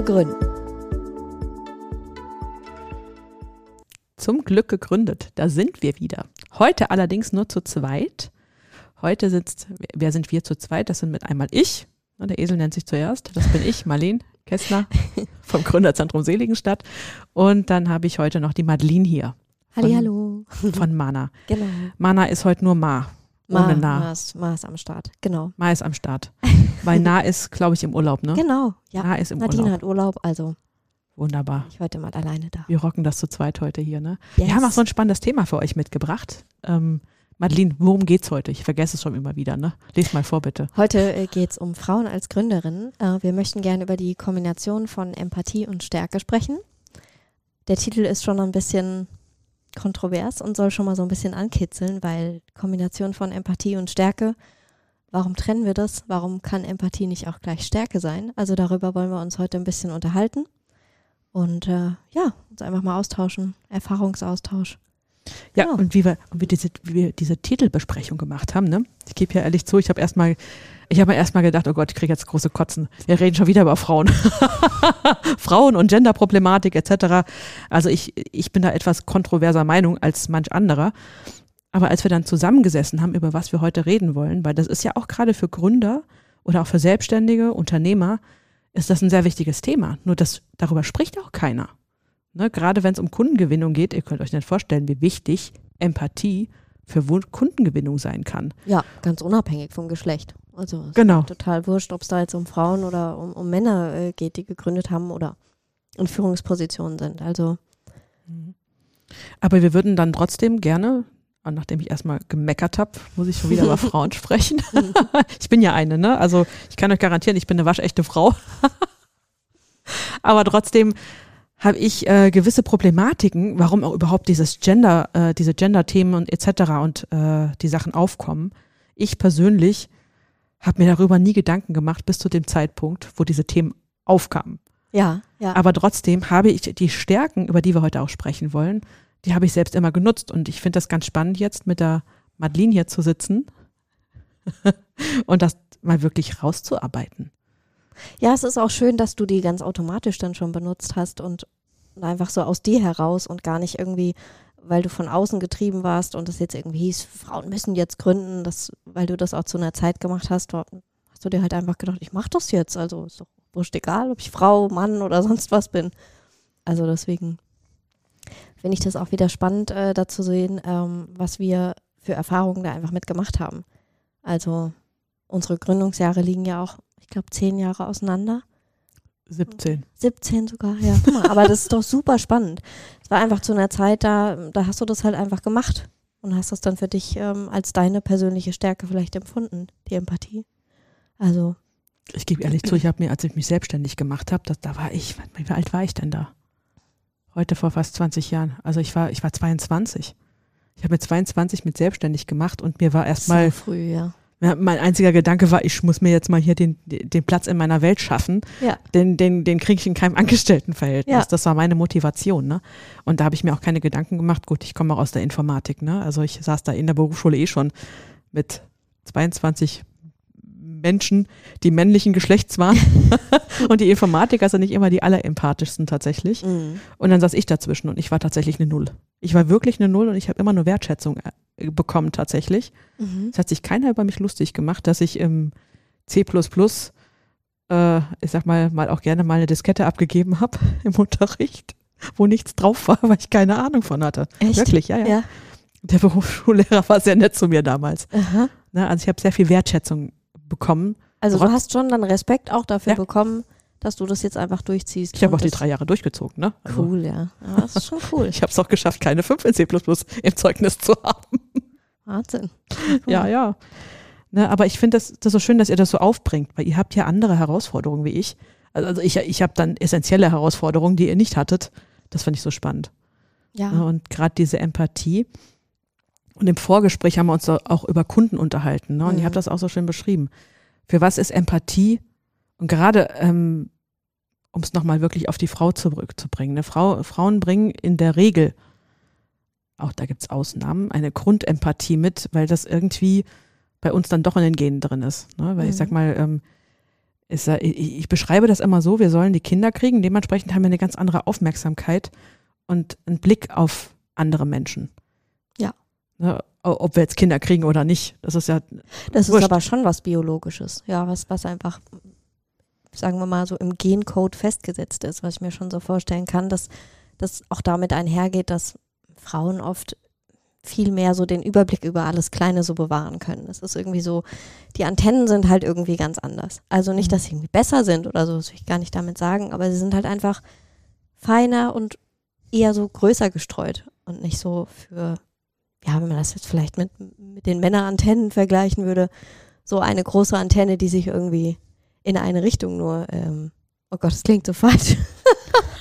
zu gründen. Zum Glück gegründet. Da sind wir wieder. Heute allerdings nur zu zweit. Heute sitzt, wer sind wir zu zweit? Das sind mit einmal ich. Der Esel nennt sich zuerst. Das bin ich, Marlene Kästner vom Gründerzentrum Seligenstadt. Und dann habe ich heute noch die Madeline hier. Hallo. Von Mana. Genau. Mana ist heute nur Ma. Ma, Ohne Na. Ma, ist, Ma ist am Start. Genau. Ma ist am Start. Weil Na ist, glaube ich, im Urlaub, ne? Genau. Ja. Na ist im Nadine Urlaub. hat Urlaub, also Wunderbar. ich heute mal alleine da. Wir rocken das zu zweit heute hier, ne? Yes. Wir haben auch so ein spannendes Thema für euch mitgebracht. Ähm, Madeline, worum geht's heute? Ich vergesse es schon immer wieder, ne? Lies mal vor, bitte. Heute äh, geht es um Frauen als Gründerinnen. Äh, wir möchten gerne über die Kombination von Empathie und Stärke sprechen. Der Titel ist schon ein bisschen kontrovers und soll schon mal so ein bisschen ankitzeln, weil Kombination von Empathie und Stärke, warum trennen wir das? Warum kann Empathie nicht auch gleich Stärke sein? Also darüber wollen wir uns heute ein bisschen unterhalten und äh, ja, uns einfach mal austauschen, Erfahrungsaustausch. Ja, Genau. und wie wir, wir diese, wie wir diese Titelbesprechung gemacht haben, ne? Ich gebe ja ehrlich zu, ich habe erstmal, ich habe mir erstmal gedacht, oh Gott, ich kriege jetzt große Kotzen. Wir reden schon wieder über Frauen. Frauen und Genderproblematik etc. Also ich, ich bin da etwas kontroverser Meinung als manch anderer. Aber als wir dann zusammengesessen haben, über was wir heute reden wollen, weil das ist ja auch gerade für Gründer oder auch für Selbstständige, Unternehmer, ist das ein sehr wichtiges Thema. Nur das, darüber spricht auch keiner. Ne, gerade wenn es um Kundengewinnung geht, ihr könnt euch nicht vorstellen, wie wichtig Empathie für Kundengewinnung sein kann. Ja, ganz unabhängig vom Geschlecht. Also es Genau. ist total wurscht, ob es da jetzt um Frauen oder um, um Männer äh, geht, die gegründet haben oder in Führungspositionen sind. Also Aber wir würden dann trotzdem gerne, und nachdem ich erstmal gemeckert habe, muss ich schon wieder über Frauen sprechen. ich bin ja eine, ne? Also ich kann euch garantieren, ich bin eine waschechte Frau. Aber trotzdem habe ich äh, gewisse Problematiken, warum auch überhaupt dieses Gender, äh, diese Gender-Themen und etc. und äh, die Sachen aufkommen. Ich persönlich habe mir darüber nie Gedanken gemacht bis zu dem Zeitpunkt, wo diese Themen aufkamen. ja, ja. Aber trotzdem habe ich die Stärken, über die wir heute auch sprechen wollen, die habe ich selbst immer genutzt. Und ich finde das ganz spannend, jetzt mit der Madeline hier zu sitzen und das mal wirklich rauszuarbeiten. Ja, es ist auch schön, dass du die ganz automatisch dann schon benutzt hast und einfach so aus dir heraus und gar nicht irgendwie, weil du von außen getrieben warst und es jetzt irgendwie hieß, Frauen müssen jetzt gründen, das, weil du das auch zu einer Zeit gemacht hast, hast du dir halt einfach gedacht, ich mache das jetzt. Also ist doch wurscht egal, ob ich Frau, Mann oder sonst was bin. Also deswegen finde ich das auch wieder spannend, äh, da zu sehen, ähm, was wir für Erfahrungen da einfach mitgemacht haben. Also unsere Gründungsjahre liegen ja auch, ich glaube, zehn Jahre auseinander. 17. 17 sogar, ja. Guck mal, aber das ist doch super spannend. Es war einfach zu einer Zeit, da, da hast du das halt einfach gemacht und hast das dann für dich ähm, als deine persönliche Stärke vielleicht empfunden, die Empathie. Also, Ich gebe ehrlich zu, ich habe mir, als ich mich selbstständig gemacht habe, da war ich, wie alt war ich denn da? Heute vor fast 20 Jahren. Also ich war, ich war 22. Ich habe mit 22 mit selbstständig gemacht und mir war erstmal so früh, ja. Mein einziger Gedanke war, ich muss mir jetzt mal hier den, den Platz in meiner Welt schaffen. Ja. Den, den, den kriege ich in keinem Angestelltenverhältnis. Ja. Das war meine Motivation. Ne? Und da habe ich mir auch keine Gedanken gemacht. Gut, ich komme auch aus der Informatik. Ne? Also ich saß da in der Berufsschule eh schon mit 22 Menschen, die männlichen Geschlechts waren. und die Informatiker sind nicht immer die allerempathischsten tatsächlich. Mhm. Und dann saß ich dazwischen und ich war tatsächlich eine Null. Ich war wirklich eine Null und ich habe immer nur Wertschätzung äh, bekommen tatsächlich. Mhm. Es hat sich keiner über mich lustig gemacht, dass ich im C äh, ich sag mal, mal auch gerne mal eine Diskette abgegeben habe im Unterricht, wo nichts drauf war, weil ich keine Ahnung von hatte. Echt? Wirklich, ja, ja. Ja. Der Berufsschullehrer war sehr nett zu mir damals. Aha. Ne, also ich habe sehr viel Wertschätzung bekommen. Also du hast schon dann Respekt auch dafür Ja. bekommen, dass du das jetzt einfach durchziehst. Ich habe auch die drei Jahre durchgezogen. Ne? Also Cool, ja. ja. Das ist schon cool. Ich habe es auch geschafft, keine 5 in C im Zeugnis zu haben. Wahnsinn. Ja, ja. Ne, aber ich finde das, das so schön, dass ihr das so aufbringt, weil ihr habt ja andere Herausforderungen wie ich. Also ich, ich habe dann essentielle Herausforderungen, die ihr nicht hattet. Das fand ich so spannend. Ja. Und gerade diese Empathie. Und im Vorgespräch haben wir uns auch über Kunden unterhalten. Ne? Und Mhm. ihr habt das auch so schön beschrieben. Für was ist Empathie? Und gerade, ähm, um es nochmal wirklich auf die Frau zurückzubringen. Ne? Frau, Frauen bringen in der Regel, auch da gibt's Ausnahmen, eine Grundempathie mit, weil das irgendwie bei uns dann doch in den Genen drin ist. Ne? Weil ich Mhm. sag mal, ähm, ist, ich, ich beschreibe das immer so, wir sollen die Kinder kriegen, dementsprechend haben wir eine ganz andere Aufmerksamkeit und einen Blick auf andere Menschen. Ne, ob wir jetzt Kinder kriegen oder nicht, das ist ja, Das ist Wurscht. aber schon was Biologisches. Ja, was, was einfach, sagen wir mal, so im Gencode festgesetzt ist, was ich mir schon so vorstellen kann, dass das auch damit einhergeht, dass Frauen oft viel mehr so den Überblick über alles Kleine so bewahren können. Das ist irgendwie so, die Antennen sind halt irgendwie ganz anders. Also nicht, Mhm. dass sie irgendwie besser sind oder so, das will ich gar nicht damit sagen, aber sie sind halt einfach feiner und eher so größer gestreut und nicht so für, ja, wenn man das jetzt vielleicht mit, mit den Männerantennen vergleichen würde, so eine große Antenne, die sich irgendwie in eine Richtung nur, ähm, oh Gott, das klingt so falsch.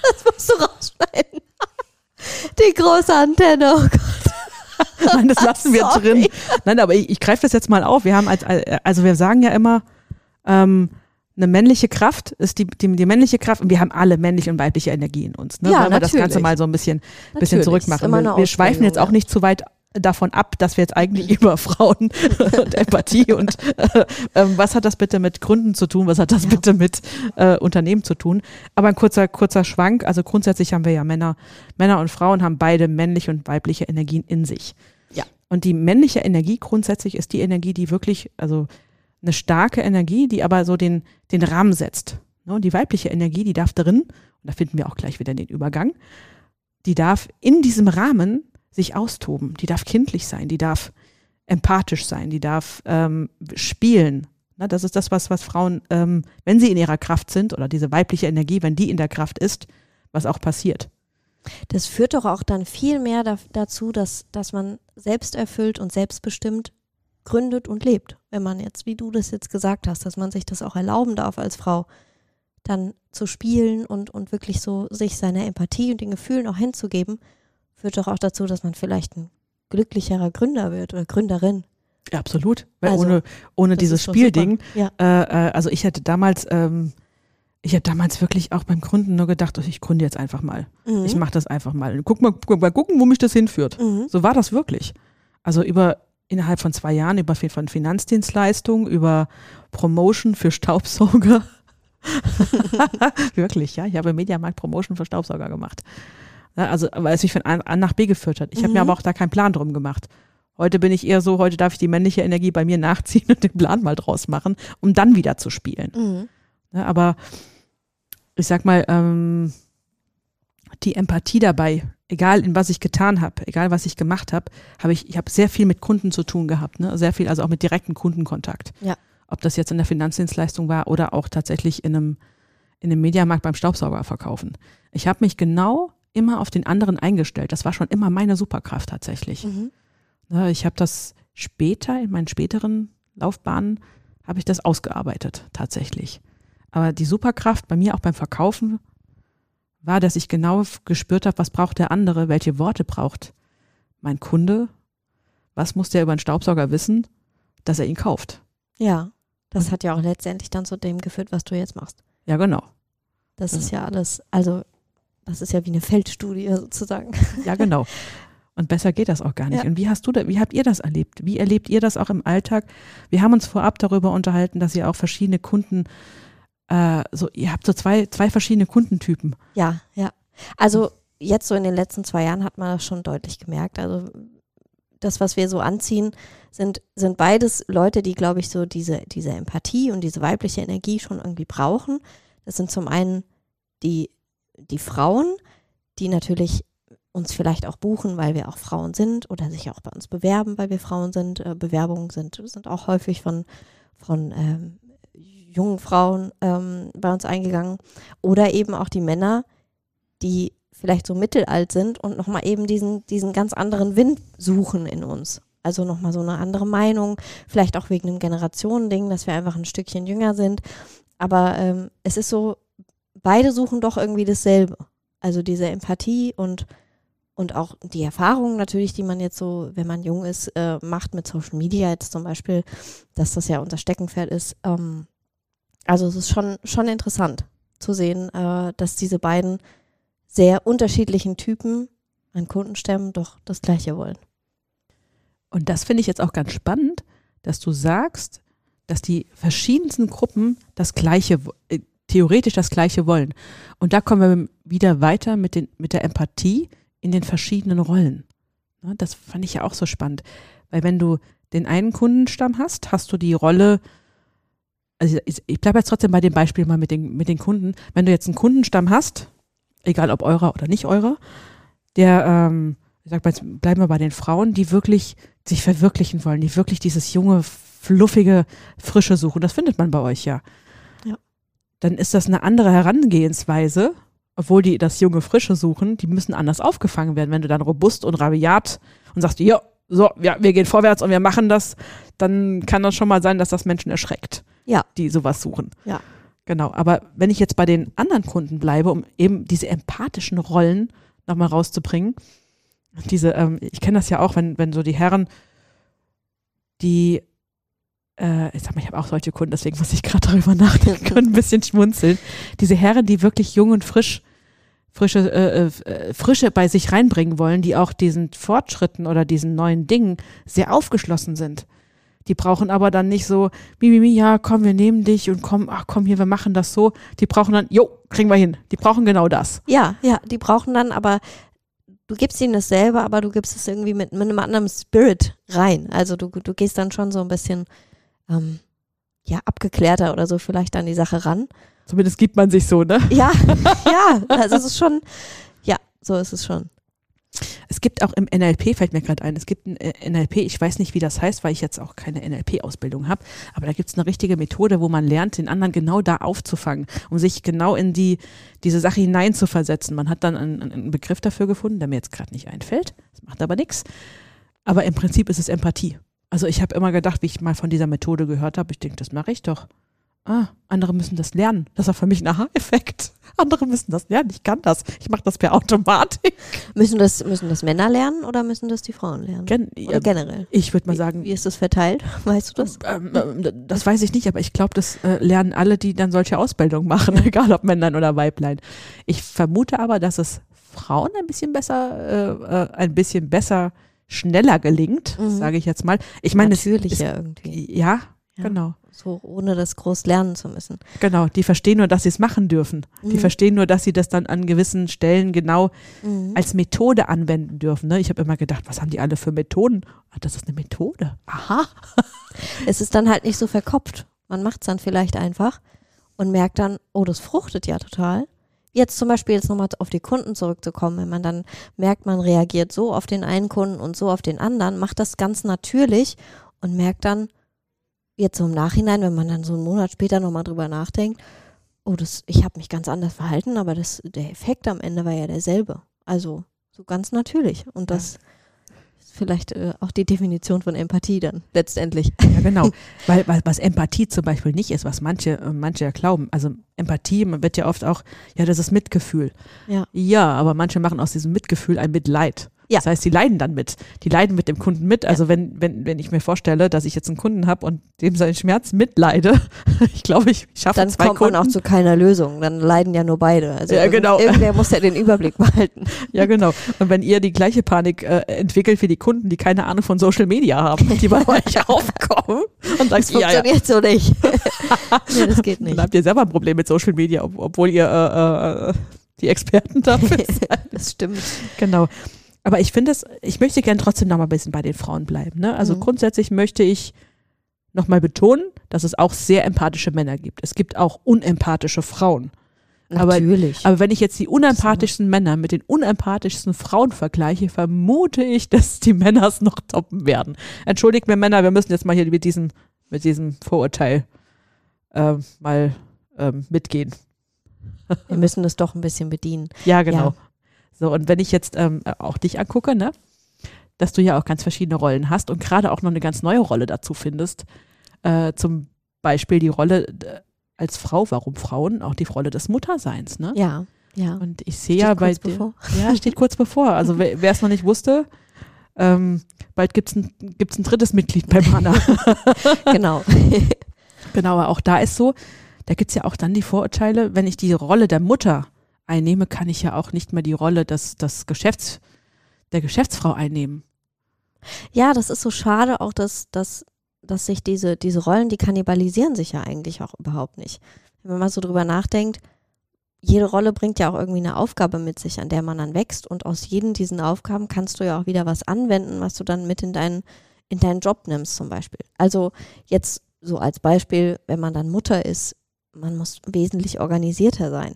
das musst du rausschneiden. Die große Antenne, oh Gott. nein, das lassen wir drin. Nein, aber ich, ich greife das jetzt mal auf. Wir haben als, also wir sagen ja immer, ähm, eine männliche Kraft ist die, die, die männliche Kraft und wir haben alle männliche und weibliche Energie in uns. Ne? Ja, Wollen wir das Ganze mal so ein bisschen, bisschen Natürlich, ist zurückmachen. Wir, wir schweifen jetzt auch nicht zu weit davon ab, dass wir jetzt eigentlich über Frauen und Empathie und äh, ähm, was hat das bitte mit Gründen zu tun, was hat das Ja. bitte mit äh, Unternehmen zu tun. Aber ein kurzer, kurzer Schwank, also grundsätzlich haben wir ja Männer, Männer und Frauen haben beide männliche und weibliche Energien in sich. Ja. Und die männliche Energie grundsätzlich ist die Energie, die wirklich, also eine starke Energie, die aber so den, den Rahmen setzt. Ne? Und die weibliche Energie, die darf drin, und da finden wir auch gleich wieder den Übergang, die darf in diesem Rahmen sich austoben. Die darf kindlich sein, die darf empathisch sein, die darf ähm, spielen. Ne? Das ist das, was, was Frauen, ähm, wenn sie in ihrer Kraft sind, oder diese weibliche Energie, wenn die in der Kraft ist, was auch passiert. Das führt doch auch dann viel mehr da, dazu, dass, dass man selbsterfüllt und selbstbestimmt gründet und lebt. Wenn man jetzt, wie du das jetzt gesagt hast, dass man sich das auch erlauben darf als Frau, dann zu spielen und, und wirklich so sich seiner Empathie und den Gefühlen auch hinzugeben, führt doch auch dazu, dass man vielleicht ein glücklicherer Gründer wird oder Gründerin. Ja, absolut. Weil Also, ohne, ohne dieses Spielding. Ja. äh, äh, also ich hätte damals, ähm, ich hätte damals wirklich auch beim Gründen nur gedacht, oh, ich gründe jetzt einfach mal. Mhm. Ich mache das einfach mal. Guck mal, guck mal gucken, wo mich das hinführt. Mhm. So war das wirklich. Also über innerhalb von zwei Jahren über von Finanzdienstleistungen, über Promotion für Staubsauger. wirklich, ja. Ich habe im Mediamarkt Promotion für Staubsauger gemacht. Ja, also, weil es mich von A, nach B geführt hat. Ich habe mir Mhm. aber auch da keinen Plan drum gemacht. Heute bin ich eher so, heute darf ich die männliche Energie bei mir nachziehen und den Plan mal draus machen, um dann wieder zu spielen. Mhm. Ja, aber ich sag mal, ähm, die Empathie dabei, egal in was ich getan habe, egal was ich gemacht habe, habe ich, ich habe sehr viel mit Kunden zu tun gehabt, ne? sehr viel, also auch mit direktem Kundenkontakt. Ja. Ob das jetzt in der Finanzdienstleistung war oder auch tatsächlich in einem, in einem Mediamarkt beim Staubsauger verkaufen. Ich habe mich genau immer auf den anderen eingestellt. Das war schon immer meine Superkraft tatsächlich. Mhm. Ne, Ich habe das später, in meinen späteren Laufbahnen, habe ich das ausgearbeitet, tatsächlich. Aber die Superkraft bei mir auch beim Verkaufen war, dass ich genau gespürt habe, was braucht der andere, welche Worte braucht mein Kunde, was muss der über einen Staubsauger wissen, dass er ihn kauft. Ja, das hat ja auch letztendlich dann zu dem geführt, was du jetzt machst. Ja, genau. Das Ja. ist ja alles, also das ist ja wie eine Feldstudie sozusagen. Ja, genau. Und besser geht das auch gar nicht. Ja. Und wie hast du da, wie habt ihr das erlebt? Wie erlebt ihr das auch im Alltag? Wir haben uns vorab darüber unterhalten, dass ihr auch verschiedene Kunden, äh, so, ihr habt so zwei, zwei verschiedene Kundentypen. Ja, ja. Also jetzt so in den letzten zwei Jahren hat man das schon deutlich gemerkt. Also das, was wir so anziehen, sind, sind beides Leute, die, glaube ich, so diese, diese Empathie und diese weibliche Energie schon irgendwie brauchen. Das sind zum einen die, die Frauen, die natürlich uns vielleicht auch buchen, weil wir auch Frauen sind oder sich auch bei uns bewerben, weil wir Frauen sind. Äh, Bewerbungen sind, sind auch häufig von, von ähm, jungen Frauen ähm, bei uns eingegangen. Oder eben auch die Männer, die vielleicht so mittelalt sind und nochmal eben diesen, diesen ganz anderen Wind suchen in uns. Also nochmal so eine andere Meinung, vielleicht auch wegen einem Generationending, dass wir einfach ein Stückchen jünger sind. Aber ähm, es ist so beide suchen doch irgendwie dasselbe. Also diese Empathie und, und auch die Erfahrungen natürlich, die man jetzt so, wenn man jung ist, äh, macht mit Social Media jetzt zum Beispiel, dass das ja unser Steckenpferd ist. Ähm, also es ist schon, schon interessant zu sehen, äh, dass diese beiden sehr unterschiedlichen Typen an Kundenstämmen doch das Gleiche wollen. Und das finde ich jetzt auch ganz spannend, dass du sagst, dass die verschiedensten Gruppen das Gleiche, äh, theoretisch das Gleiche wollen. Und da kommen wir wieder weiter mit, den, mit der Empathie in den verschiedenen Rollen. Ne, das fand ich ja auch so spannend. Weil wenn du den einen Kundenstamm hast, hast du die Rolle, also ich, bleibe jetzt trotzdem bei dem Beispiel mal mit den, mit den Kunden. Wenn du jetzt einen Kundenstamm hast, egal ob eurer oder nicht eurer, der, ähm, ich sag mal, jetzt bleiben wir bei den Frauen, die wirklich sich verwirklichen wollen, die wirklich dieses junge, fluffige, frische suchen. Das findet man bei euch ja. Dann ist das eine andere Herangehensweise, obwohl die das junge, frische suchen, die müssen anders aufgefangen werden. Wenn du dann robust und rabiat und sagst, ja, so, ja, wir gehen vorwärts und wir machen das, dann kann das schon mal sein, dass das Menschen erschreckt, Ja. die sowas suchen. Ja. Genau. Aber wenn ich jetzt bei den anderen Kunden bleibe, um eben diese empathischen Rollen nochmal rauszubringen, diese, ähm, ich kenne das ja auch, wenn, wenn so die Herren, die, äh, ich sag mal, ich habe auch solche Kunden, deswegen muss ich gerade darüber nachdenken und ein bisschen schmunzeln. Diese Herren, die wirklich jung und frisch, frische, äh, äh, Frische bei sich reinbringen wollen, die auch diesen Fortschritten oder diesen neuen Dingen sehr aufgeschlossen sind. Die brauchen aber dann nicht so, Mimimi, ja, komm, wir nehmen dich und komm, ach komm hier, wir machen das so. Die brauchen dann, jo, kriegen wir hin. Die brauchen genau das. Ja, ja, die brauchen dann aber, du gibst ihnen dasselbe, aber du gibst es irgendwie mit, mit einem anderen Spirit rein. Also du, du gehst dann schon so ein bisschen, ähm, ja, abgeklärter oder so vielleicht an die Sache ran. Zumindest gibt man sich so, ne? Ja, ja, also es ist schon, ja, so ist es schon. Es gibt auch im NLP, fällt mir gerade ein, es gibt ein äh, NLP, ich weiß nicht, wie das heißt, weil ich jetzt auch keine NLP-Ausbildung habe, aber da gibt es eine richtige Methode, wo man lernt, den anderen genau da aufzufangen, um sich genau in die, diese Sache hineinzuversetzen. Man hat dann einen, einen Begriff dafür gefunden, der mir jetzt gerade nicht einfällt, das macht aber nichts. Aber im Prinzip ist es Empathie. Also ich habe immer gedacht, wie ich mal von dieser Methode gehört habe, ich denke, das mache ich doch. Ah, andere müssen das lernen. Das war für mich ein Aha-Effekt. Andere müssen das lernen. Ich kann das. Ich mache das per Automatik. Müssen das, müssen das Männer lernen oder müssen das die Frauen lernen? Gen Oder ja, generell? ich würde mal Wie, sagen, wie ist das verteilt? Weißt du das? ähm, ähm, das weiß ich nicht, aber ich glaube, das äh, lernen alle, die dann solche Ausbildungen machen, egal ob Männern oder Weiblein. Ich vermute aber, dass es Frauen ein bisschen besser, äh, äh, ein bisschen besser, schneller gelingt, Mhm. sage ich jetzt mal. Ich meine, es Natürlich ist, ja irgendwie. ja, Ja. genau. So ohne das groß lernen zu müssen. Genau, die verstehen nur, dass sie es machen dürfen. Die Mhm. verstehen nur, dass sie das dann an gewissen Stellen genau Mhm. als Methode anwenden dürfen. Ne? Ich habe immer gedacht, was haben die alle für Methoden? Ah, das ist eine Methode. Aha. Es ist dann halt nicht so verkopft. Man macht es dann vielleicht einfach und merkt dann, oh, das fruchtet ja total. Jetzt zum Beispiel jetzt nochmal auf die Kunden zurückzukommen, wenn man dann merkt, man reagiert so auf den einen Kunden und so auf den anderen, macht das ganz natürlich und merkt dann, jetzt so im Nachhinein, wenn man dann so einen Monat später nochmal drüber nachdenkt, oh, das, ich habe mich ganz anders verhalten, aber das, der Effekt am Ende war ja derselbe. Also so ganz natürlich. Und Ja. das ist vielleicht äh, auch die Definition von Empathie dann letztendlich. Ja, genau. Weil, weil was Empathie zum Beispiel nicht ist, was manche, äh, manche ja glauben. Also Empathie man wird ja oft auch, ja, das ist Mitgefühl. Ja. Ja, aber manche machen aus diesem Mitgefühl ein Mitleid. Ja. Das heißt, die leiden dann mit. Die leiden mit dem Kunden mit. Also wenn, wenn, wenn ich mir vorstelle, dass ich jetzt einen Kunden habe und dem seinen Schmerz mitleide, ich glaube, ich schaffe Dann zwei kommt Kunden. man auch zu keiner Lösung. Dann leiden ja nur beide. Also Ja, genau. Irgendwer muss ja den Überblick behalten. Ja, genau. Und wenn ihr die gleiche Panik äh, entwickelt wie die Kunden, die keine Ahnung von Social Media haben, die bei euch aufkommen und Das sagt, ja, ja, funktioniert so nicht. nee, das geht nicht. dann habt ihr selber ein Problem mit Social Media, ob, obwohl ihr äh, äh, die Experten dafür seid. das stimmt. Genau. Aber ich finde es, ich möchte gerne trotzdem noch mal ein bisschen bei den Frauen bleiben. Ne? Also Mhm. grundsätzlich möchte ich noch mal betonen, dass es auch sehr empathische Männer gibt. Es gibt auch unempathische Frauen. Aber- Natürlich. Aber wenn ich jetzt die unempathischsten Männer mit den unempathischsten Frauen vergleiche, vermute ich, dass die Männer es noch toppen werden. Entschuldigt mir Männer, wir müssen jetzt mal hier mit diesem, mit diesem Vorurteil ähm, mal ähm, mitgehen. Wir müssen das doch ein bisschen bedienen. Ja, genau. Ja. So, und wenn ich jetzt ähm, auch dich angucke, ne, dass du ja auch ganz verschiedene Rollen hast und gerade auch noch eine ganz neue Rolle dazu findest, äh, zum Beispiel die Rolle äh, als Frau, warum Frauen, auch die Rolle des Mutterseins. Ne? Ja, ja. Und ich sehe ja bei kurz bevor. dir, ja, steht kurz bevor. Also wer wer es noch nicht wusste, ähm, bald gibt es ein, gibt's ein drittes Mitglied bei Mana. genau. genau, aber auch da ist so, da gibt es ja auch dann die Vorurteile, wenn ich die Rolle der Mutter einnehme, kann ich ja auch nicht mehr die Rolle des, des Geschäfts, der Geschäftsfrau einnehmen. Ja, das ist so schade auch, dass, dass, dass sich diese, diese Rollen, die kannibalisieren sich ja eigentlich auch überhaupt nicht. Wenn man mal so drüber nachdenkt, jede Rolle bringt ja auch irgendwie eine Aufgabe mit sich, an der man dann wächst. Und aus jedem diesen Aufgaben kannst du ja auch wieder was anwenden, was du dann mit in deinen, in deinen Job nimmst zum Beispiel. Also jetzt so als Beispiel, wenn man dann Mutter ist, man muss wesentlich organisierter sein.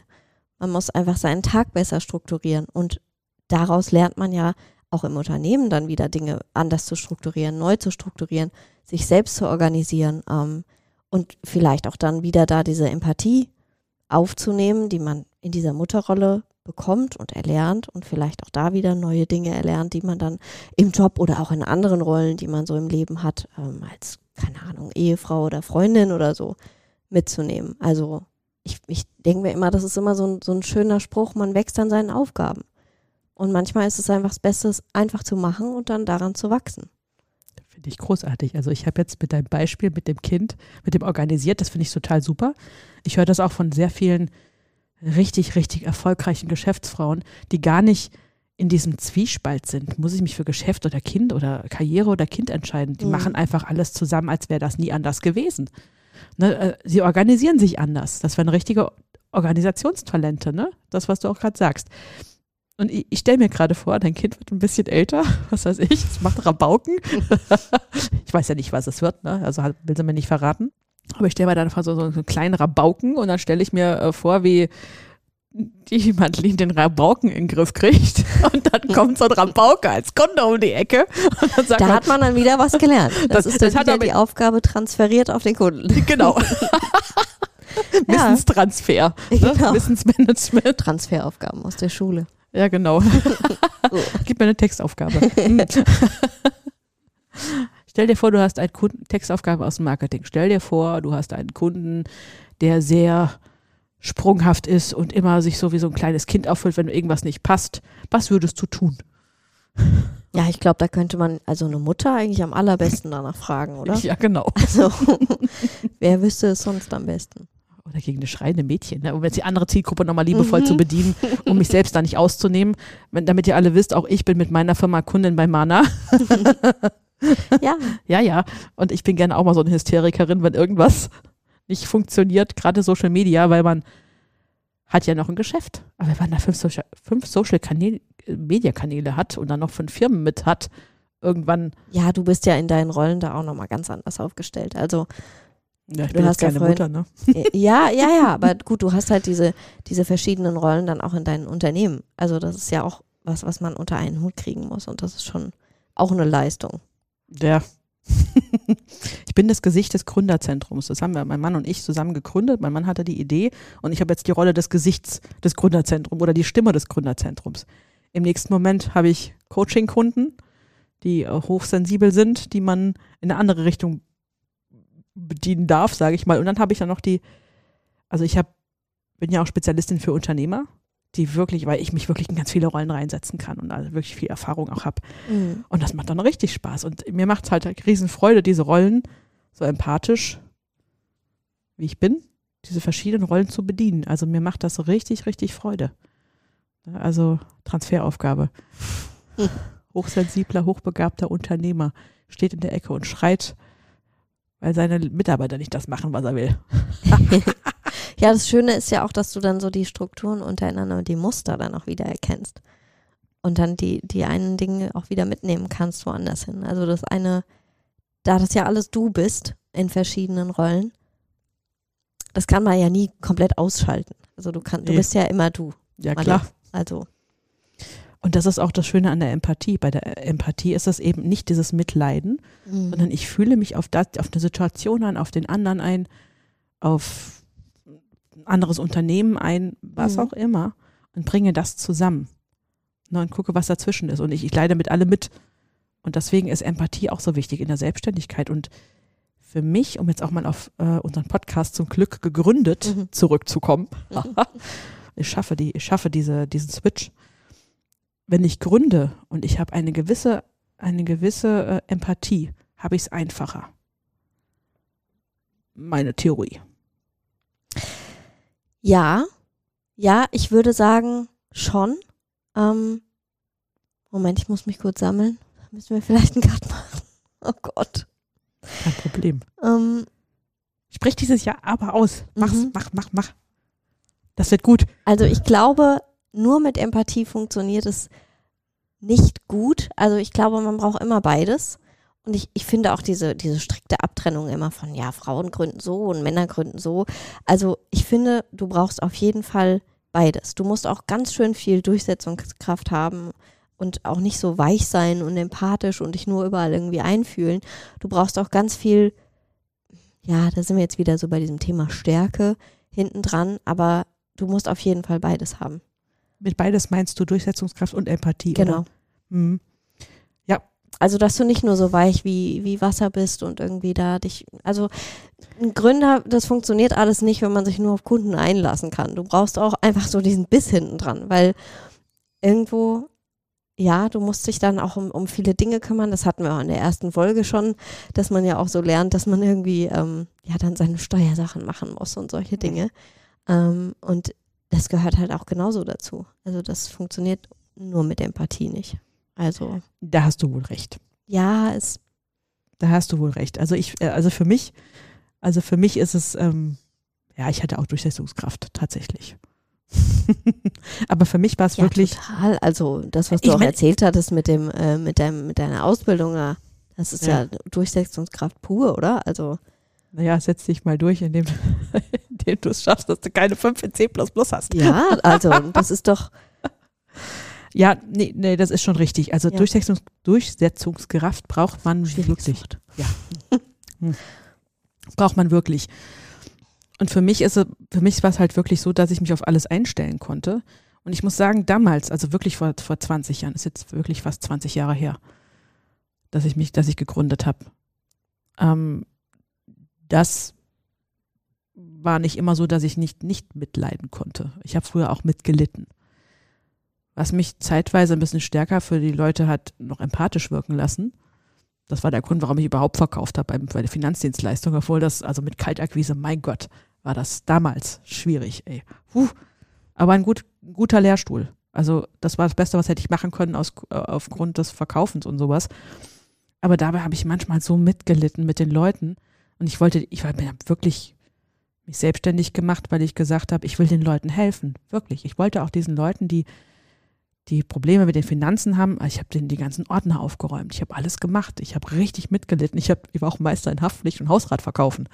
Man muss einfach seinen Tag besser strukturieren. Und daraus lernt man ja auch im Unternehmen dann wieder Dinge anders zu strukturieren, neu zu strukturieren, sich selbst zu organisieren ähm, und vielleicht auch dann wieder da diese Empathie aufzunehmen, die man in dieser Mutterrolle bekommt und erlernt und vielleicht auch da wieder neue Dinge erlernt, die man dann im Job oder auch in anderen Rollen, die man so im Leben hat, ähm, als, keine Ahnung, Ehefrau oder Freundin oder so mitzunehmen. Also ich, ich denke mir immer, das ist immer so ein, so ein schöner Spruch, man wächst an seinen Aufgaben. Und manchmal ist es einfach das Beste, es einfach zu machen und dann daran zu wachsen. Finde ich großartig. Also ich habe jetzt mit deinem Beispiel mit dem Kind, mit dem organisiert, das finde ich total super. Ich höre das auch von sehr vielen richtig, richtig erfolgreichen Geschäftsfrauen, die gar nicht in diesem Zwiespalt sind. Muss ich mich für Geschäft oder Kind oder Karriere oder Kind entscheiden? Die Mhm. machen einfach alles zusammen, als wäre das nie anders gewesen. Ne, äh, sie organisieren sich anders. Das wären richtige Organisationstalente, ne? Das, was du auch gerade sagst. Und ich, ich stelle mir gerade vor, dein Kind wird ein bisschen älter, was weiß ich, es macht Rabauken. ich weiß ja nicht, was es wird, ne? Also hat- will sie mir nicht verraten. Aber ich stelle mir dann vor so, so einen kleinen Rabauken und dann stelle ich mir äh, vor, wie die Madeline den Rabauken in den Griff kriegt und dann kommt so ein Rabauke als Kunde um die Ecke und dann sagt Da man, hat man dann wieder was gelernt. Das, Das- ist das dann hat wieder die Aufgabe transferiert auf den Kunden. genau, Ja, Wissenstransfer, ne? Genau. Wissensmanagement. Transferaufgaben aus der Schule. Ja, genau. Gib mir eine Textaufgabe. Stell dir vor, du hast eine Kunden Textaufgabe aus dem Marketing. Stell dir vor, du hast einen Kunden, der sehr sprunghaft ist und immer sich so wie so ein kleines Kind auffüllt, wenn irgendwas nicht passt. Was würdest du tun? Ja, ich glaube, da könnte man also eine Mutter eigentlich am allerbesten danach fragen, oder? Ja, genau. Also, wer wüsste es sonst am besten? Oder gegen eine schreiende Mädchen, ne? um jetzt die andere Zielgruppe nochmal liebevoll zu bedienen, um mich selbst da nicht auszunehmen. Wenn, damit ihr alle wisst, auch ich bin mit meiner Firma Kundin bei Mana. Ja, Ja, ja. Und ich bin gerne auch mal so eine Hysterikerin, wenn irgendwas nicht funktioniert, gerade Social Media, weil man hat ja noch ein Geschäft. Aber wenn man da fünf Social, fünf Social Kanäle, Media Kanäle hat und dann noch fünf Firmen mit hat, irgendwann, ja, du bist ja in deinen Rollen da auch nochmal ganz anders aufgestellt. Also, ja, ich Du bin hast ja keine Mutter, ne? ja, ja, ja, aber gut, du hast halt diese, diese verschiedenen Rollen dann auch in deinen Unternehmen. Also, das ist ja auch was, was man unter einen Hut kriegen muss. Und das ist schon auch eine Leistung. Ja. ich bin das Gesicht des Gründerzentrums. Das haben wir, mein Mann und ich zusammen gegründet. Mein Mann hatte die Idee und ich habe jetzt die Rolle des Gesichts des Gründerzentrums oder die Stimme des Gründerzentrums. Im nächsten Moment habe ich Coaching-Kunden, die äh, hochsensibel sind, die man in eine andere Richtung bedienen darf, sage ich mal. Und dann habe ich dann noch die, also ich habe, bin ja auch Spezialistin für Unternehmer, die wirklich, weil ich mich wirklich in ganz viele Rollen reinsetzen kann und also wirklich viel Erfahrung auch habe. Mhm. Und das macht dann richtig Spaß. Und mir macht es halt riesen Freude, diese Rollen so empathisch, wie ich bin, diese verschiedenen Rollen zu bedienen. Also mir macht das richtig, richtig Freude. Also Transferaufgabe. Hochsensibler, hochbegabter Unternehmer steht in der Ecke und schreit, weil seine Mitarbeiter nicht das machen, was er will. Ja, das Schöne ist ja auch, dass du dann so die Strukturen untereinander und die Muster dann auch wieder erkennst. Und dann die, die einen Dinge auch wieder mitnehmen kannst woanders hin. Also das eine, da das ja alles du bist in verschiedenen Rollen, das kann man ja nie komplett ausschalten. Also du kannst, du bist ja immer du. Ja, klar. Also, Und das ist auch das Schöne an der Empathie. Bei der Empathie ist es eben nicht dieses Mitleiden, mhm. sondern ich fühle mich auf, das, auf eine Situation ein, auf den anderen ein, auf anderes Unternehmen ein, was Mhm. auch immer und bringe das zusammen. Ne, und gucke, was dazwischen ist. Und ich, ich leide mit allem mit. Und deswegen ist Empathie auch so wichtig in der Selbstständigkeit und für mich, um jetzt auch mal auf äh, unseren Podcast zum Glück gegründet Mhm. zurückzukommen, ich schaffe die, ich schaffe diese, diesen Switch. Wenn ich gründe und ich habe eine gewisse, eine gewisse äh, Empathie, habe ich es einfacher. Meine Theorie. Ja, ja, ich würde sagen schon. Ähm, Moment, ich muss mich kurz sammeln. Müssen wir vielleicht einen Cut machen? Oh Gott. Kein Problem. Ähm, Sprich dieses Jahr aber aus. Mach's, Mhm. mach, mach, mach. Das wird gut. also ich glaube, nur mit Empathie funktioniert es nicht gut. Also ich glaube, man braucht immer beides. Und ich, ich finde auch diese, diese strikte Abtrennung immer von, ja, Frauen gründen so und Männer gründen so. Also ich finde, du brauchst auf jeden Fall beides. Du musst auch ganz schön viel Durchsetzungskraft haben und auch nicht so weich sein und empathisch und dich nur überall irgendwie einfühlen. Du brauchst auch ganz viel, ja, da sind wir jetzt wieder so bei diesem Thema Stärke hinten dran, aber du musst auf jeden Fall beides haben. Mit beides meinst du Durchsetzungskraft und Empathie. Genau. Oder? Mhm. Also, dass du nicht nur so weich wie, wie Wasser bist und irgendwie da dich, also ein Gründer, das funktioniert alles nicht, wenn man sich nur auf Kunden einlassen kann. Du brauchst auch einfach so diesen Biss hinten dran, weil irgendwo, ja, du musst dich dann auch um, um viele Dinge kümmern. Das hatten wir auch in der ersten Folge schon, dass man ja auch so lernt, dass man irgendwie, ähm, ja, dann seine Steuersachen machen muss und solche Dinge. Ähm, und das gehört halt auch genauso dazu. Also, das funktioniert nur mit Empathie nicht. Also, Da hast du wohl recht. ja, es Da hast du wohl recht. Also ich, äh, also für mich, also für mich ist es, ähm, ja, ich hatte auch Durchsetzungskraft tatsächlich. Aber für mich war es Ja, wirklich, total. Also das, was Ich du auch mein- erzählt hattest mit dem, äh, mit deinem, mit deiner Ausbildung, da, das ist ja. Ja. Durchsetzungskraft pur, oder? Also naja, setz dich mal durch, indem, indem du es schaffst, dass du keine 5 in C hast. ja, also das ist doch, Ja, nee, nee, das ist schon richtig. Also Ja. Durchsetzungs Durchsetzungskraft braucht man Schwieriges wirklich. Wort. Ja. Hm. braucht man wirklich. Und für mich ist es, für mich war es halt wirklich so, dass ich mich auf alles einstellen konnte. Und ich muss sagen, damals, also wirklich vor, vor 20 Jahren, ist jetzt wirklich fast 20 Jahre her, dass ich mich, dass ich gegründet habe. Ähm, das war nicht immer so, dass ich nicht, nicht mitleiden konnte. Ich habe früher auch mitgelitten. Was mich zeitweise ein bisschen stärker für die Leute hat noch empathisch wirken lassen. Das war der Grund, warum ich überhaupt verkauft habe bei, der Finanzdienstleistung, obwohl das, also mit Kaltakquise, mein Gott, war das damals schwierig, ey. Puh. Aber ein, gut, ein guter Lehrstuhl. Also das war das Beste, was hätte ich machen können aus, äh, aufgrund des Verkaufens und sowas. Aber dabei habe ich manchmal so mitgelitten mit den Leuten. Und ich wollte, ich habe wirklich mich selbstständig gemacht, weil ich gesagt habe, ich will den Leuten helfen. Wirklich. Ich wollte auch diesen Leuten, die die Probleme mit den Finanzen haben, ich habe denen die ganzen Ordner aufgeräumt. Ich habe alles gemacht. Ich habe richtig mitgelitten. Ich, hab, ich war auch Meister in Haftpflicht und Hausrat verkaufen.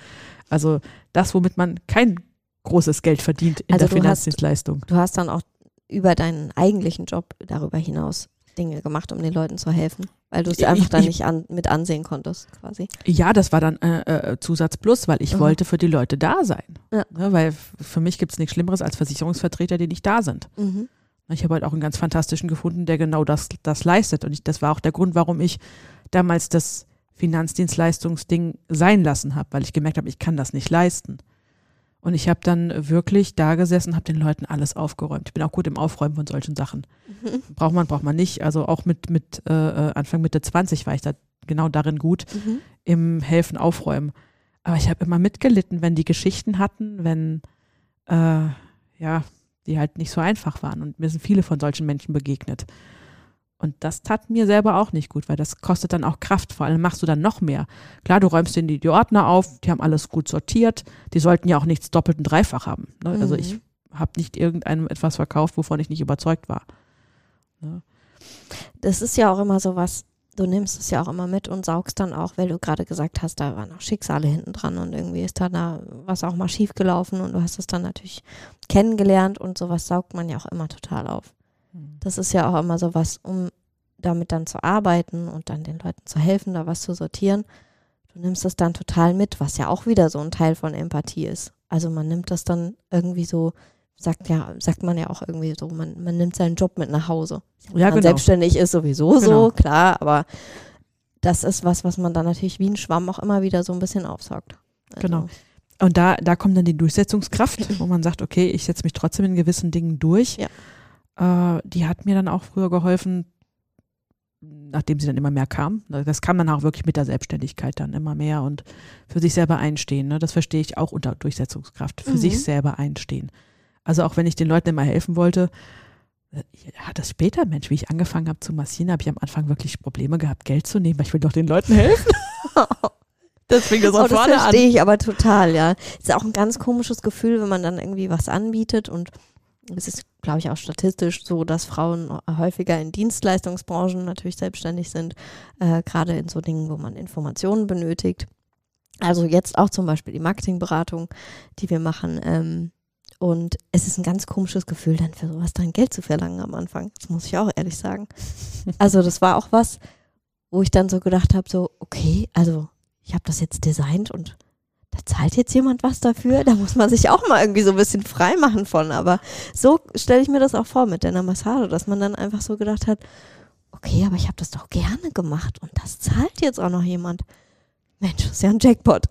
Also das, womit man kein großes Geld verdient in Also der du hast- Finanzdienstleistung. du hast dann auch über deinen eigentlichen Job darüber hinaus Dinge gemacht, um den Leuten zu helfen, weil du es Ich- einfach dann ich- nicht an, mit ansehen konntest, quasi. Ja, das war dann äh, äh, Zusatz Plus, weil ich Mhm. wollte für die Leute da sein. Ja. Ne, weil für mich gibt es nichts Schlimmeres als Versicherungsvertreter, die nicht da sind. Mhm. Ich habe halt auch einen ganz fantastischen gefunden, der genau das, das leistet. Und ich, das war auch der Grund, warum ich damals das Finanzdienstleistungsding sein lassen habe, weil ich gemerkt habe, ich kann das nicht leisten. Und ich habe dann wirklich da gesessen, habe den Leuten alles aufgeräumt. Ich bin auch gut im Aufräumen von solchen Sachen. Braucht man, braucht man nicht. Also auch mit, mit äh, äh, Anfang Mitte 20 war ich da genau darin gut, Mhm. im Helfen, Aufräumen. Aber ich habe immer mitgelitten, wenn die Geschichten hatten, wenn, äh, ja, die halt nicht so einfach waren. Und mir sind viele von solchen Menschen begegnet. Und das tat mir selber auch nicht gut, weil das kostet dann auch Kraft. Vor allem machst du dann noch mehr. Klar, du räumst denen die, die Ordner auf, die haben alles gut sortiert. Die sollten ja auch nichts doppelt und dreifach haben. Ne? Also Mhm. ich habe nicht irgendeinem etwas verkauft, wovon ich nicht überzeugt war. Ne? Das ist ja auch immer so was, du nimmst es ja auch immer mit und saugst dann auch, weil du gerade gesagt hast, da waren auch Schicksale hinten dran und irgendwie ist da, da was auch mal schief gelaufen und du hast es dann natürlich kennengelernt und sowas saugt man ja auch immer total auf. Das ist ja auch immer so was, um damit dann zu arbeiten und dann den Leuten zu helfen, da was zu sortieren. Du nimmst das dann total mit, was ja auch wieder so ein Teil von Empathie ist. Also man nimmt das dann irgendwie so, sagt ja, sagt man ja auch irgendwie so, man, man nimmt seinen Job mit nach Hause. Ja, man genau. selbstständig ist sowieso so, Genau. klar, aber das ist was, was man dann natürlich wie ein Schwamm auch immer wieder so ein bisschen aufsaugt. Also, Genau. Und da, da kommt dann die Durchsetzungskraft, wo man sagt, okay, ich setze mich trotzdem in gewissen Dingen durch. Äh, die hat mir dann auch früher geholfen, nachdem sie dann immer mehr kam. Das kam dann auch wirklich mit der Selbstständigkeit dann immer mehr und für sich selber einstehen. Ne? Das verstehe ich auch unter Durchsetzungskraft. Für Mhm. sich selber einstehen. Also auch wenn ich den Leuten immer helfen wollte, äh, ja, das später, Mensch, wie ich angefangen habe zu massieren, habe ich am Anfang wirklich Probleme gehabt, Geld zu nehmen, weil ich will doch den Leuten helfen. das fing das Oh, auch das vorne an. verstehe ich aber total, ja. Ist auch ein ganz komisches Gefühl, wenn man dann irgendwie was anbietet und es ist, glaube ich, auch statistisch so, dass Frauen häufiger in Dienstleistungsbranchen natürlich selbstständig sind, äh, gerade in so Dingen, wo man Informationen benötigt. Also jetzt auch zum Beispiel die Marketingberatung, die wir machen. Ähm, und es ist ein ganz komisches Gefühl, dann für sowas dann Geld zu verlangen am Anfang. Das muss ich auch ehrlich sagen. Also das war auch was, wo ich dann so gedacht habe, so, okay, also ich habe das jetzt designt und da zahlt jetzt jemand was dafür. Da muss man sich auch mal irgendwie so ein bisschen frei machen von. Aber so stelle ich mir das auch vor mit deiner Massage, dass man dann einfach so gedacht hat, okay, aber ich habe das doch gerne gemacht und das zahlt jetzt auch noch jemand. Mensch, das ist ja ein Jackpot.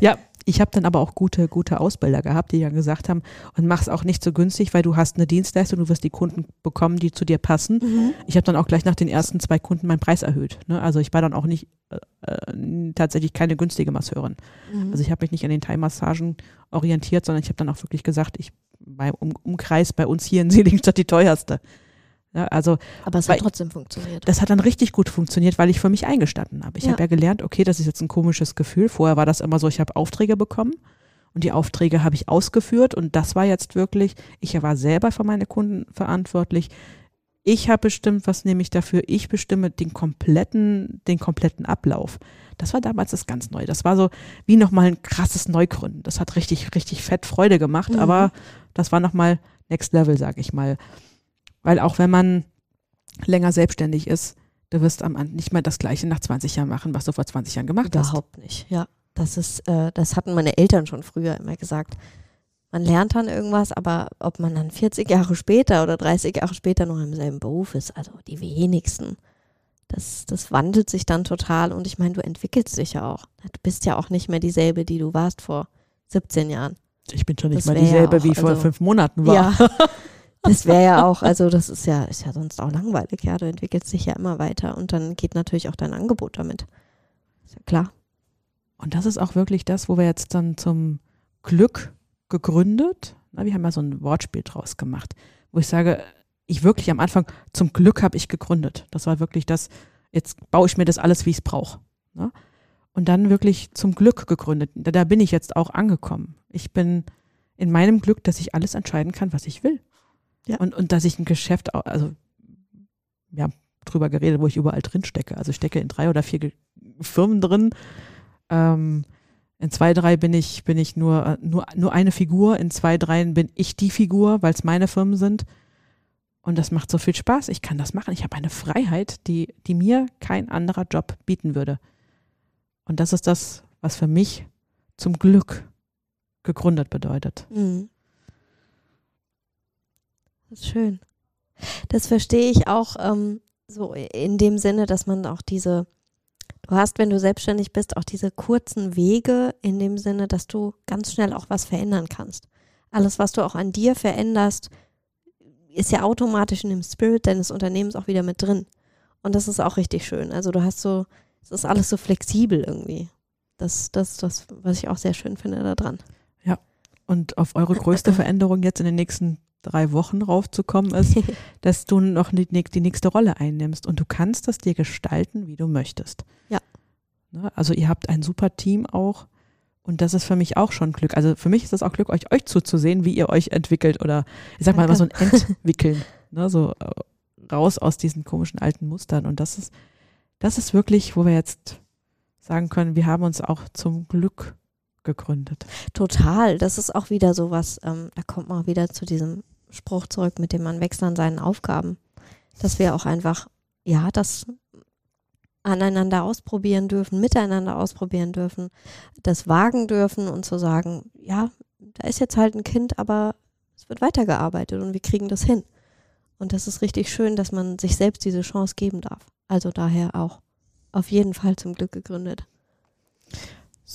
Ja, ich habe dann aber auch gute, gute Ausbilder gehabt, die ja gesagt haben, und mach's auch nicht so günstig, weil du hast eine Dienstleistung, du wirst die Kunden bekommen, die zu dir passen. Ich habe dann auch gleich nach den ersten zwei Kunden meinen Preis erhöht. Ne? Also ich war dann auch nicht äh, äh, tatsächlich keine günstige Masseurin. Mhm. Also ich habe mich nicht an den Thai-Massagen orientiert, sondern ich habe dann auch wirklich gesagt, ich beim um, Umkreis bei uns hier in Seligenstadt die teuerste. Ja, also aber es hat trotzdem funktioniert. das hat dann richtig gut funktioniert, weil ich für mich eingestanden habe. Ich Ja. habe ja gelernt, okay, das ist jetzt ein komisches Gefühl. Vorher war das immer so, ich habe Aufträge bekommen und die Aufträge habe ich ausgeführt und das war jetzt wirklich, ich war selber für meine Kunden verantwortlich. Ich habe bestimmt, was nehme ich dafür? Ich bestimme den kompletten, den kompletten Ablauf. Das war damals das ganz neu. Das war so wie nochmal ein krasses Neugründen. Das hat richtig, richtig fett Freude gemacht, Mhm. aber das war nochmal Next Level, sag ich mal. Weil auch wenn man länger selbstständig ist, du wirst am An- nicht mehr das Gleiche nach 20 Jahren machen, was du vor 20 Jahren gemacht hast. Überhaupt nicht, ja. Das ist, äh, das hatten meine Eltern schon früher immer gesagt. Man lernt dann irgendwas, aber ob man dann 40 Jahre später oder 30 Jahre später noch im selben Beruf ist, also die wenigsten. Das, das wandelt sich dann total und ich meine, du entwickelst dich ja auch. Du bist ja auch nicht mehr dieselbe, die du warst vor 17 Jahren. Ich bin schon nicht Das mal wär ja dieselbe auch, wie vor also- fünf Monaten war. Ja. Das wäre ja auch, also das ist ja, ist ja sonst auch langweilig, ja. Du entwickelst dich ja immer weiter und dann geht natürlich auch dein Angebot damit. Ist ja klar. Und das ist auch wirklich das, wo wir jetzt dann zum Glück gegründet. Na, wir haben ja so ein Wortspiel draus gemacht, wo ich sage, ich wirklich am Anfang, zum Glück habe ich gegründet. Das war wirklich das, jetzt baue ich mir das alles, wie ich es brauche. Ne? Und dann wirklich zum Glück gegründet. Da, da bin ich jetzt auch angekommen. Ich bin in meinem Glück, dass ich alles entscheiden kann, was ich will. Ja. Und, und dass ich ein Geschäft, also wir haben drüber geredet, wo ich überall drin stecke. Also ich stecke in drei oder vier Firmen drin. Ähm, in zwei, drei bin ich, bin ich nur, äh, nur, nur eine Figur. In zwei, dreien bin ich die Figur, weil es meine Firmen sind. Und das macht so viel Spaß. Ich kann das machen. Ich habe eine Freiheit, die, die mir kein anderer Job bieten würde. Und das ist das, was für mich zum Glück gegründet bedeutet. Mhm. Das ist schön. Das verstehe ich auch ähm, so in dem Sinne, dass man auch diese, du hast, wenn du selbstständig bist, auch diese kurzen Wege in dem Sinne, dass du ganz schnell auch was verändern kannst. Alles, was du auch an dir veränderst, ist ja automatisch in dem Spirit deines Unternehmens auch wieder mit drin. Und das ist auch richtig schön. Also du hast so, es ist alles so flexibel irgendwie. Das, das, das, was ich auch sehr schön finde daran. Und auf eure größte Veränderung jetzt in den nächsten drei Wochen raufzukommen ist, dass du noch die, die nächste Rolle einnimmst und du kannst das dir gestalten, wie du möchtest. Ja. Ne, Also ihr habt ein super Team auch und das ist für mich auch schon Glück. Also für mich ist das auch Glück, euch, euch zuzusehen, wie ihr euch entwickelt oder ich sag mal immer so ein Entwickeln, ne, so äh, raus aus diesen komischen alten Mustern und das ist, das ist wirklich, wo wir jetzt sagen können, wir haben uns auch zum Glück gegründet. Total. Das ist auch wieder sowas, ähm, da kommt man auch wieder zu diesem Spruch zurück, mit dem man wächst an seinen Aufgaben. Dass wir auch einfach, ja, das aneinander ausprobieren dürfen, miteinander ausprobieren dürfen, das wagen dürfen und zu sagen, ja, da ist jetzt halt ein Kind, aber es wird weitergearbeitet und wir kriegen das hin. Und das ist richtig schön, dass man sich selbst diese Chance geben darf. Also daher auch auf jeden Fall zum Glück gegründet.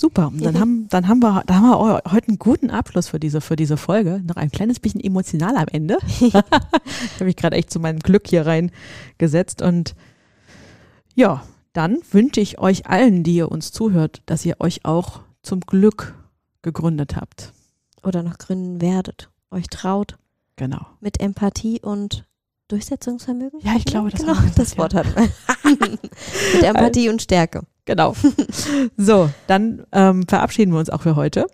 Super. Dann haben, dann haben wir, da haben wir heute einen guten Abschluss für diese, für diese Folge. Noch ein kleines bisschen emotional am Ende. ich habe mich gerade echt zu meinem Glück hier reingesetzt. Und ja, dann wünsche ich euch allen, die ihr uns zuhört, dass ihr euch auch zum Glück gegründet habt. Oder noch gründen werdet. Euch traut. Genau. Mit Empathie und Durchsetzungsvermögen? Ja, ich glaube, das, genau, das Wort ja. hat man. Mit Empathie und Stärke. Genau. So, dann ähm, verabschieden wir uns auch für heute.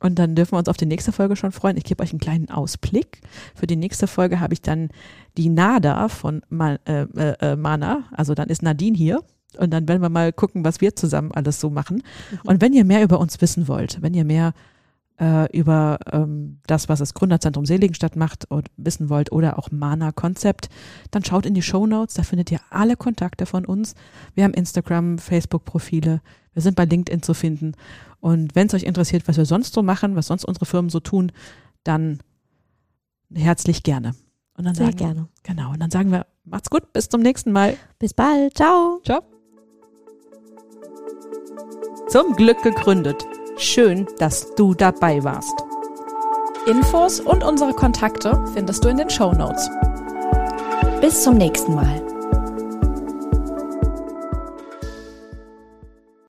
Und dann dürfen wir uns auf die nächste Folge schon freuen. Ich gebe euch einen kleinen Ausblick. Für die nächste Folge habe ich dann die Nada von Ma äh, äh, Mana. Also dann ist Nadine hier. Und dann werden wir mal gucken, was wir zusammen alles so machen. Und wenn ihr mehr über uns wissen wollt, wenn ihr mehr äh, über ähm, das, was das Gründerzentrum Seligenstadt macht und wissen wollt oder auch Mana Konzept, dann schaut in die Show Notes, da findet ihr alle Kontakte von uns. Wir haben Instagram, Facebook-Profile, wir sind bei LinkedIn zu finden. Und wenn es euch interessiert, was wir sonst so machen, was sonst unsere Firmen so tun, dann herzlich gerne. Und dann Sehr sagen, gerne. Genau, und dann sagen wir, macht's gut, bis zum nächsten Mal. Bis bald. Ciao. Ciao. Zum Glück gegründet. Schön, dass du dabei warst. Infos und unsere Kontakte findest du in den Show Notes. Bis zum nächsten Mal.